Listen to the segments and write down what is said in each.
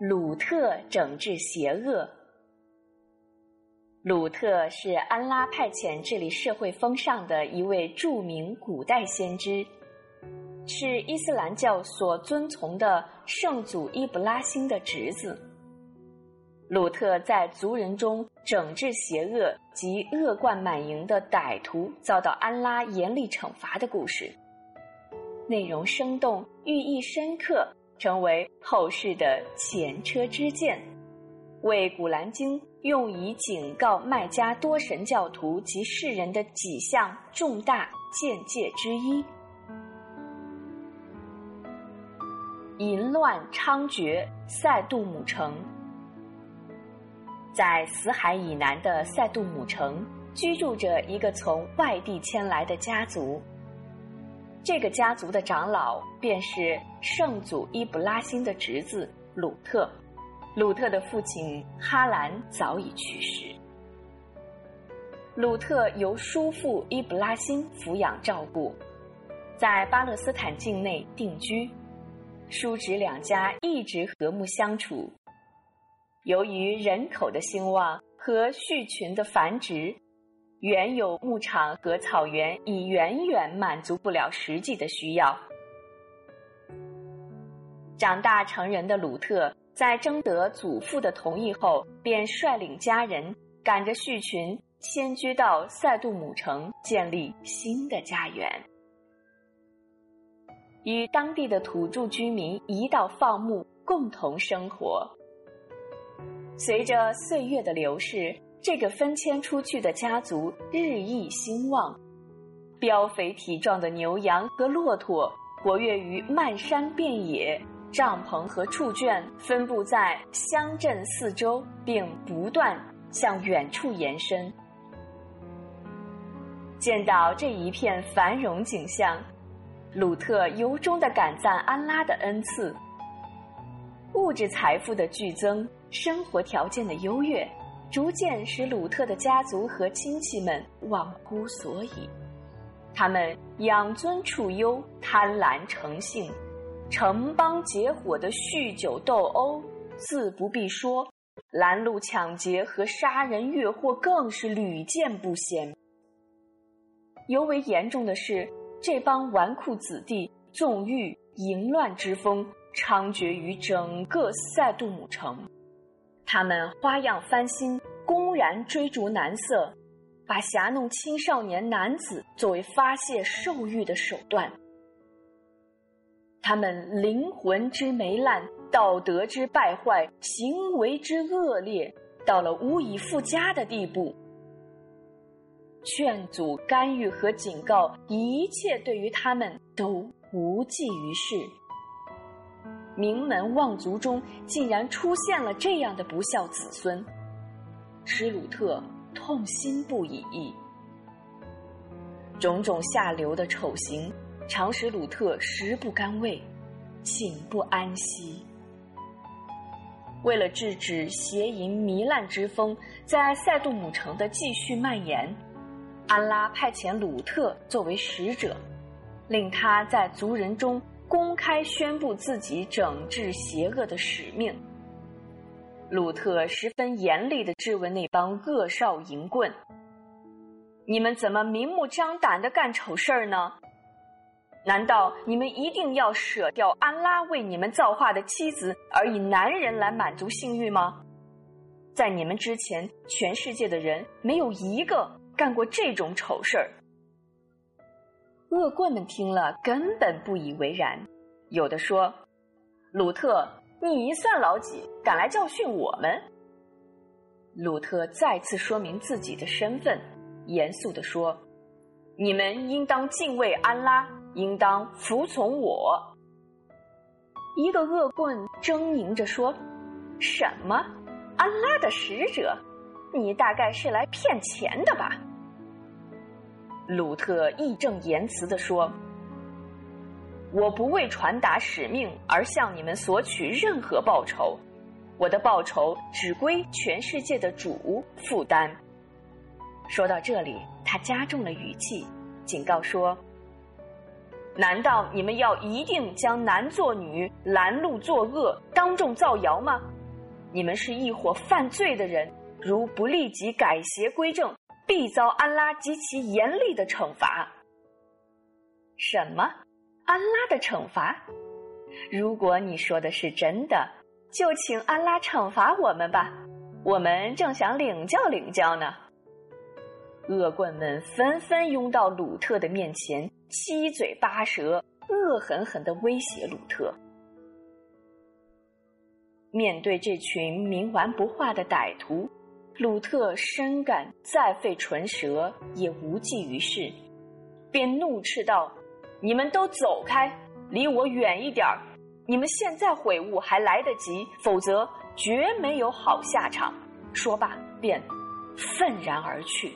鲁特整治邪恶。鲁特是安拉派遣治理社会风尚的一位著名古代先知，是伊斯兰教所遵从的圣祖伊布拉欣的侄子。鲁特在族人中整治邪恶及恶贯满盈的歹徒遭到安拉严厉惩罚的故事，内容生动，寓意深刻，成为后世的前车之鉴，为《古兰经》。用以警告麦加多神教徒及世人的几项重大见解之一：淫乱猖獗，塞杜姆城。在死海以南的塞杜姆城，居住着一个从外地迁来的家族。这个家族的长老便是圣祖伊布拉欣的侄子鲁特。鲁特的父亲哈兰早已去世，鲁特由叔父伊布拉辛抚养照顾，在巴勒斯坦境内定居，叔侄两家一直和睦相处。由于人口的兴旺和畜群的繁殖，原有牧场和草原已远远满足不了实际的需要。长大成人的鲁特。在征得祖父的同意后，便率领家人赶着畜群迁居到塞杜姆城，建立新的家园，与当地的土著居民一道放牧，共同生活。随着岁月的流逝，这个分迁出去的家族日益兴旺，膘肥体壮的牛羊和骆驼活跃于漫山遍野。帐篷和畜圈分布在乡镇四周，并不断向远处延伸。见到这一片繁荣景象，鲁特由衷的感赞安拉的恩赐。物质财富的剧增，生活条件的优越，逐渐使鲁特的家族和亲戚们忘乎所以。他们养尊处优，贪婪成性。城邦结伙的酗酒斗殴，自不必说；拦路抢劫和杀人越货更是屡见不鲜。尤为严重的是，这帮纨绔子弟纵欲淫乱之风猖獗于整个塞杜姆城。他们花样翻新，公然追逐男色，把侠弄青少年男子作为发泄兽欲的手段。他们灵魂之糜烂，道德之败坏，行为之恶劣，到了无以复加的地步。劝阻、干预和警告，一切对于他们都无济于事。名门望族中竟然出现了这样的不孝子孙，施鲁特痛心不已。种种下流的丑行。常使鲁特食不甘味，寝不安息。为了制止邪淫糜烂之风在塞杜姆城的继续蔓延，安拉派遣鲁特作为使者，令他在族人中公开宣布自己整治邪恶的使命。鲁特十分严厉地质问那帮恶少淫棍：“你们怎么明目张胆地干丑事儿呢？”难道你们一定要舍掉安拉为你们造化的妻子，而以男人来满足性欲吗？在你们之前，全世界的人没有一个干过这种丑事儿。恶棍们听了根本不以为然，有的说：“鲁特，你算老几，敢来教训我们？”鲁特再次说明自己的身份，严肃地说：“你们应当敬畏安拉。”应当服从我。一个恶棍狰狞着说：“什么？安拉的使者？你大概是来骗钱的吧？”鲁特义正言辞地说：“我不为传达使命而向你们索取任何报酬，我的报酬只归全世界的主负担。”说到这里，他加重了语气，警告说。难道你们要一定将男作女、拦路作恶、当众造谣吗？你们是一伙犯罪的人，如不立即改邪归正，必遭安拉极其严厉的惩罚。什么？安拉的惩罚？如果你说的是真的，就请安拉惩罚我们吧，我们正想领教领教呢。恶棍们纷纷拥到鲁特的面前，七嘴八舌，恶狠狠的威胁鲁特。面对这群冥顽不化的歹徒，鲁特深感再费唇舌也无济于事，便怒斥道：“你们都走开，离我远一点儿！你们现在悔悟还来得及，否则绝没有好下场。”说罢，便愤然而去。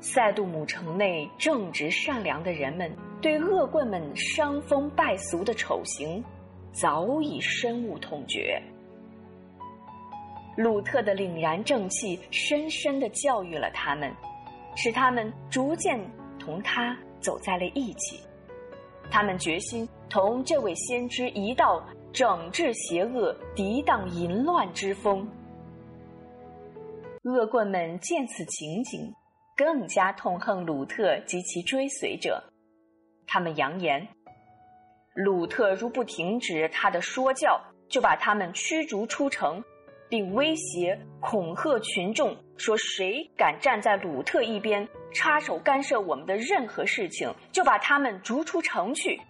塞杜姆城内正直善良的人们对恶棍们伤风败俗的丑行。早已深恶痛绝。鲁特的凛然正气深深地教育了他们，使他们逐渐同他走在了一起。他们决心同这位先知一道整治邪恶、涤荡淫乱之风。恶棍们见此情景，更加痛恨鲁特及其追随者。他们扬言。鲁特如不停止他的说教，就把他们驱逐出城，并威胁恐吓群众说：“谁敢站在鲁特一边，插手干涉我们的任何事情，就把他们逐出城去。”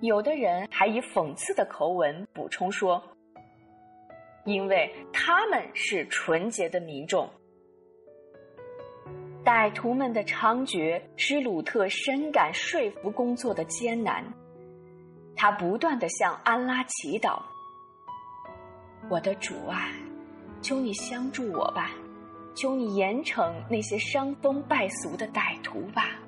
有的人还以讽刺的口吻补充说：“因为他们是纯洁的民众。”歹徒们的猖獗使鲁特深感说服工作的艰难，他不断的向安拉祈祷：“我的主啊，求你相助我吧，求你严惩那些伤风败俗的歹徒吧。”